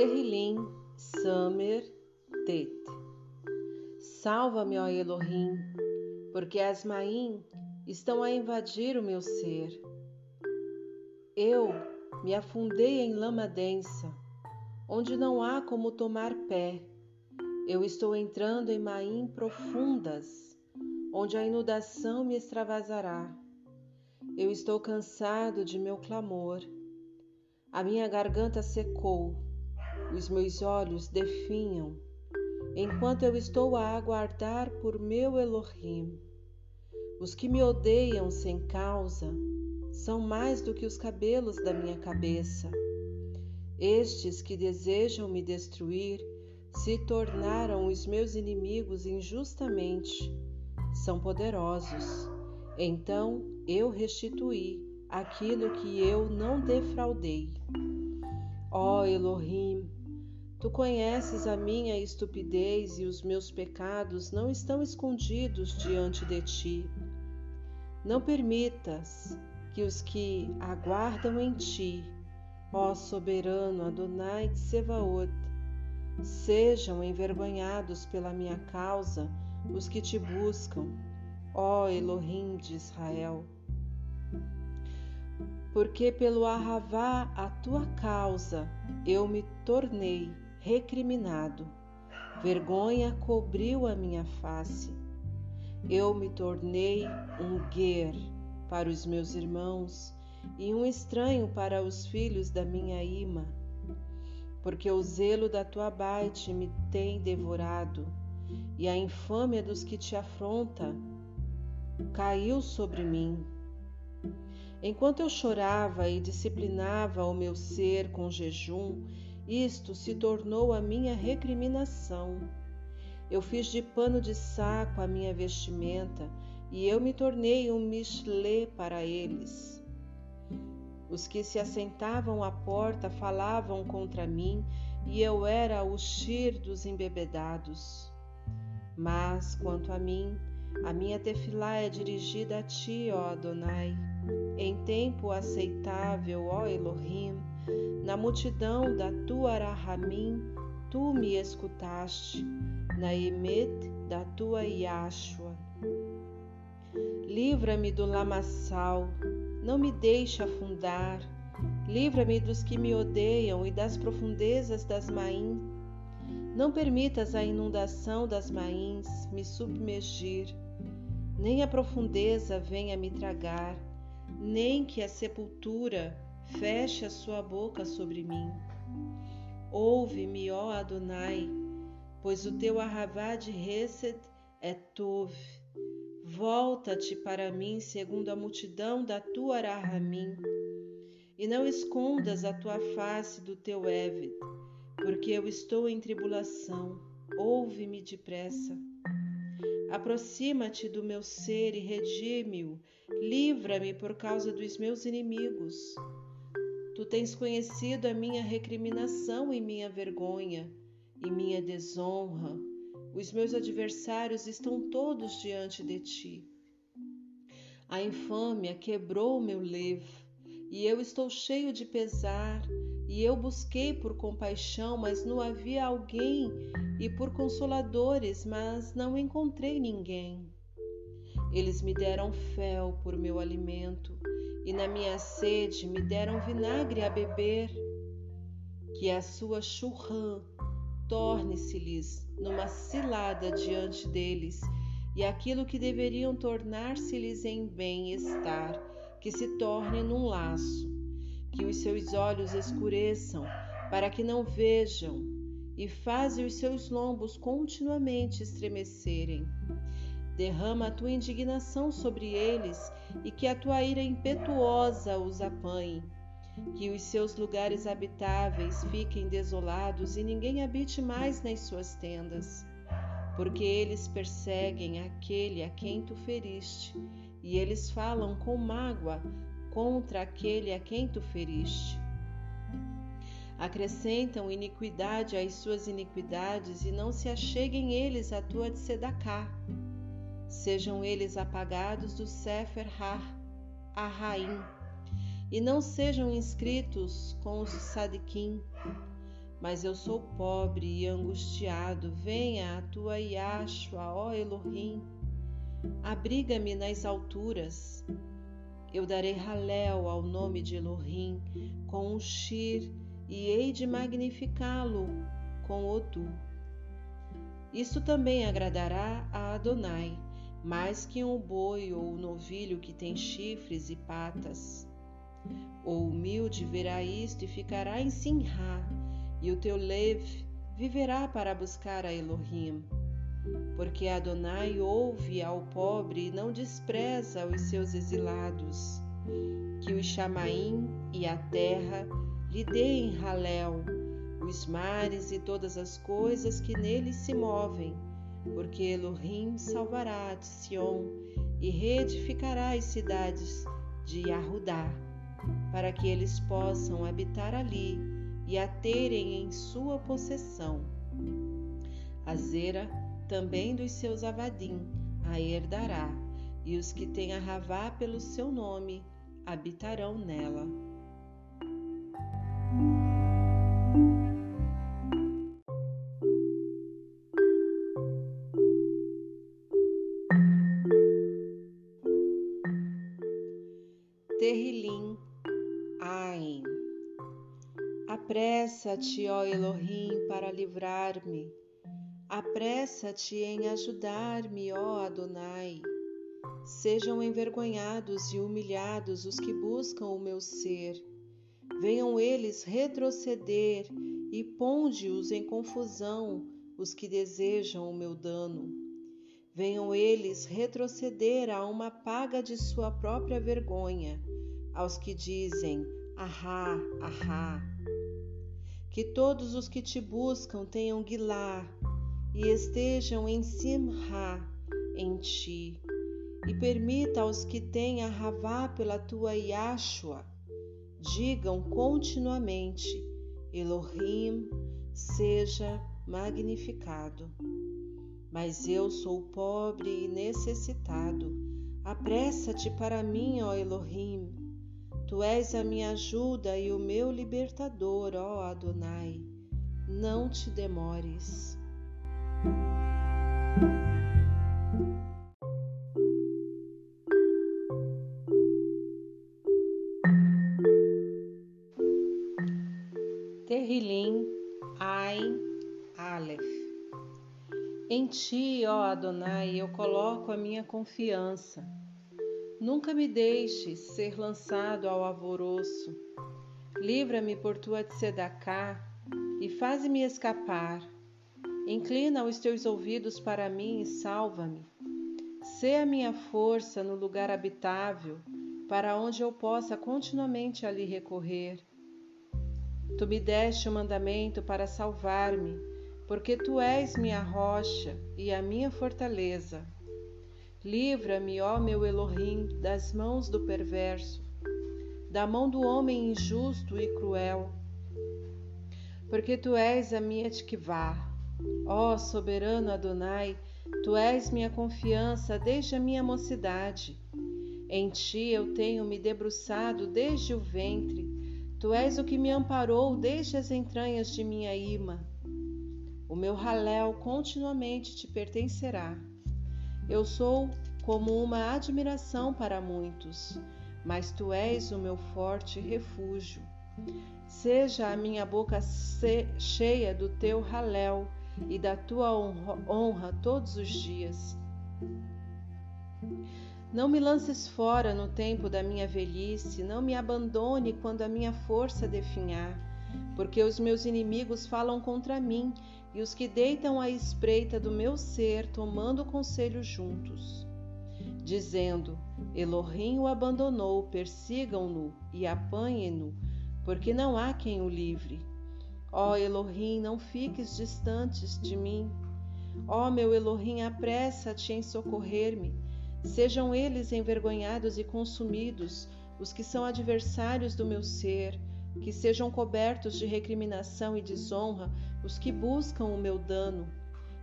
Terrilim, Samer, Tet. Salva-me, ó Elohim, porque as Maim estão a invadir o meu ser. Eu me afundei em lama densa, onde não há como tomar pé. Eu estou entrando em Maim profundas, onde a inundação me extravasará. Eu estou cansado de meu clamor. A minha garganta secou, os meus olhos definham, enquanto eu estou a aguardar por meu Elohim. Os que me odeiam sem causa são mais do que os cabelos da minha cabeça. Estes que desejam me destruir se tornaram os meus inimigos injustamente. São poderosos. Então eu restituí aquilo que eu não defraudei. Ó Elohim, tu conheces a minha estupidez e os meus pecados não estão escondidos diante de ti. Não permitas que os que aguardam em ti, ó soberano Adonai de Sevaot, sejam envergonhados pela minha causa os que te buscam, ó Elohim de Israel. Porque pelo arravá a tua causa eu me tornei recriminado, vergonha cobriu a minha face. Eu me tornei um guer para os meus irmãos e um estranho para os filhos da minha ima, porque o zelo da tua baite me tem devorado e a infâmia dos que te afronta caiu sobre mim. Enquanto eu chorava e disciplinava o meu ser com jejum, isto se tornou a minha recriminação. Eu fiz de pano de saco a minha vestimenta e eu me tornei um michelê para eles. Os que se assentavam à porta falavam contra mim e eu era o xir dos embebedados. Mas, quanto a mim, a minha tefilá é dirigida a ti, ó Adonai. Em tempo aceitável, ó Elohim, na multidão da tua Arahamim, tu me escutaste, na emet da tua Yashua. Livra-me do lamaçal, não me deixe afundar. Livra-me dos que me odeiam e das profundezas das maim. Não permitas a inundação das mains me submergir nem a profundeza venha me tragar, nem que a sepultura feche a sua boca sobre mim. Ouve-me, ó Adonai, pois o teu arravá de Hesed é Tov. Volta-te para mim segundo a multidão da tua Arahamim, e não escondas a tua face do teu Eved, porque eu estou em tribulação. Ouve-me depressa. Aproxima-te do meu ser e redime-o, livra-me por causa dos meus inimigos. Tu tens conhecido a minha recriminação e minha vergonha, e minha desonra. Os meus adversários estão todos diante de ti. A infâmia quebrou o meu levo, e eu estou cheio de pesar, e eu busquei por compaixão, mas não havia alguém e por consoladores, mas não encontrei ninguém. Eles me deram fel por meu alimento, e na minha sede me deram vinagre a beber. Que a sua churrã torne-se-lhes numa cilada diante deles, e aquilo que deveriam tornar-se-lhes em bem-estar, que se torne num laço. Que os seus olhos escureçam, para que não vejam, e faze os seus lombos continuamente estremecerem. Derrama a tua indignação sobre eles e que a tua ira impetuosa os apanhe. Que os seus lugares habitáveis fiquem desolados e ninguém habite mais nas suas tendas. Porque eles perseguem aquele a quem tu feriste, e eles falam com mágoa contra aquele a quem tu feriste acrescentam iniquidade às suas iniquidades e não se acheguem eles à tua de sedacá. Sejam eles apagados do Sefer Ha-Arraim e não sejam inscritos com os Sadiquim. mas eu sou pobre e angustiado. Venha a tua Yashua, ó Elohim. Abriga-me nas alturas. Eu darei Halel ao nome de Elohim com um shir e hei de magnificá-lo com Odu. Isso também agradará a Adonai, mais que um boi ou um novilho que tem chifres e patas. O humilde verá isto e ficará em Sinhá, e o teu Lev viverá para buscar a Elohim. Porque Adonai ouve ao pobre e não despreza os seus exilados. Que o Chamaim e a terra lhe deem Halel, os mares e todas as coisas que neles se movem, porque Elohim salvará de Sion e reedificará as cidades de Yahudá, para que eles possam habitar ali e a terem em sua possessão. A Zera também dos seus avadim a herdará, e os que têm a Ravá pelo seu nome habitarão nela. Apressa-te, ó Elohim, para livrar-me. Apressa-te em ajudar-me, ó Adonai. Sejam envergonhados e humilhados os que buscam o meu ser. Venham eles retroceder e ponde-os em confusão os que desejam o meu dano. Venham eles retroceder a uma paga de sua própria vergonha aos que dizem: Ahá, ahá. Que todos os que te buscam tenham Guilá e estejam em Simha em ti, e permita aos que têm Ravá pela tua Yashua, digam continuamente: Elohim seja magnificado. Mas eu sou pobre e necessitado. Apressa-te para mim, ó Elohim. Tu és a minha ajuda e o meu libertador, ó Adonai. Não te demores. Terrilim, Ain, Aleph. Em ti, ó Adonai, eu coloco a minha confiança. Nunca me deixes ser lançado ao alvoroço. Livra-me por tua tzedakah e faze-me escapar. Inclina os teus ouvidos para mim e salva-me. Sê a minha força no lugar habitável, para onde eu possa continuamente ali recorrer. Tu me deste o mandamento para salvar-me, porque tu és minha rocha e a minha fortaleza. Livra-me, ó meu Elohim, das mãos do perverso, da mão do homem injusto e cruel. Porque tu és a minha tikvá, ó soberano Adonai, tu és minha confiança desde a minha mocidade. Em ti eu tenho me debruçado desde o ventre, tu és o que me amparou desde as entranhas de minha ima. O meu raléu continuamente te pertencerá eu sou como uma admiração para muitos, mas tu és o meu forte refúgio. Seja a minha boca cheia do teu raléu e da tua honra todos os dias. Não me lances fora no tempo da minha velhice, não me abandone quando a minha força definhar, porque os meus inimigos falam contra mim e os que deitam à espreita do meu ser, tomando conselho juntos, dizendo: Elohim o abandonou, persigam-no e apanhem-no, porque não há quem o livre. Ó Elohim, não fiques distantes de mim. Ó meu Elohim, apressa-te em socorrer-me. Sejam eles envergonhados e consumidos, os que são adversários do meu ser, que sejam cobertos de recriminação e desonra os que buscam o meu dano,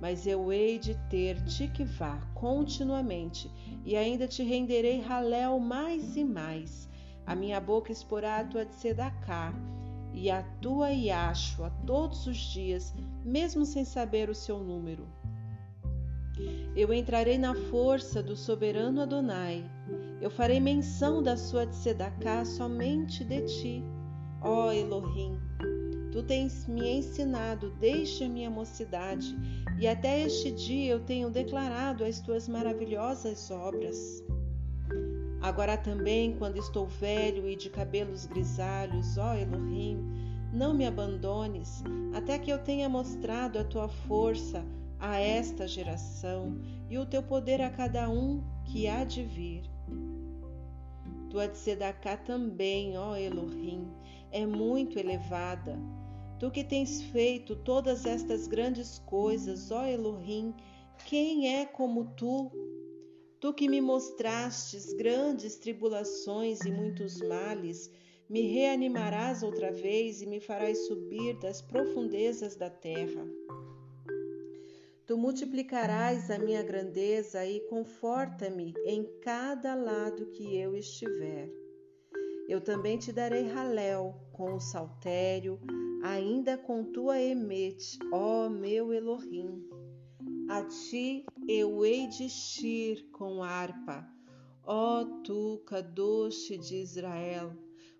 mas eu hei de ter tikvá continuamente, e ainda te renderei raléu mais e mais. A minha boca exporá a tua tzedakah, e a tua Yashua todos os dias, mesmo sem saber o seu número. Eu entrarei na força do soberano Adonai. Eu farei menção da sua tzedakah somente de ti, ó Elohim. Tu tens me ensinado desde a minha mocidade, e até este dia eu tenho declarado as tuas maravilhosas obras. Agora também, quando estou velho e de cabelos grisalhos, ó Elohim, não me abandones, até que eu tenha mostrado a tua força a esta geração e o teu poder a cada um que há de vir. Tua tzedakah também, ó Elohim, é muito elevada. Tu que tens feito todas estas grandes coisas, ó Elohim, quem é como tu? Tu que me mostrastes grandes tribulações e muitos males, me reanimarás outra vez e me farás subir das profundezas da terra. Tu multiplicarás a minha grandeza e conforta-me em cada lado que eu estiver. Eu também te darei Halel com o saltério, ainda com tua emete, ó meu Elohim. A ti eu hei de xir com harpa, ó tu, Kadosh de Israel.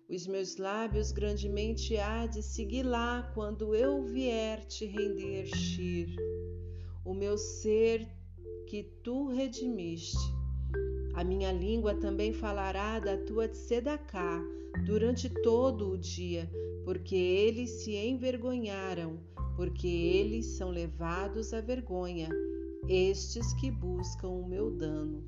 Os meus lábios grandemente há de seguir lá quando eu vier te render xir. O meu ser que tu redimiste. A minha língua também falará da tua tzedakah durante todo o dia, porque eles se envergonharam porque eles são levados à vergonha, estes que buscam o meu dano.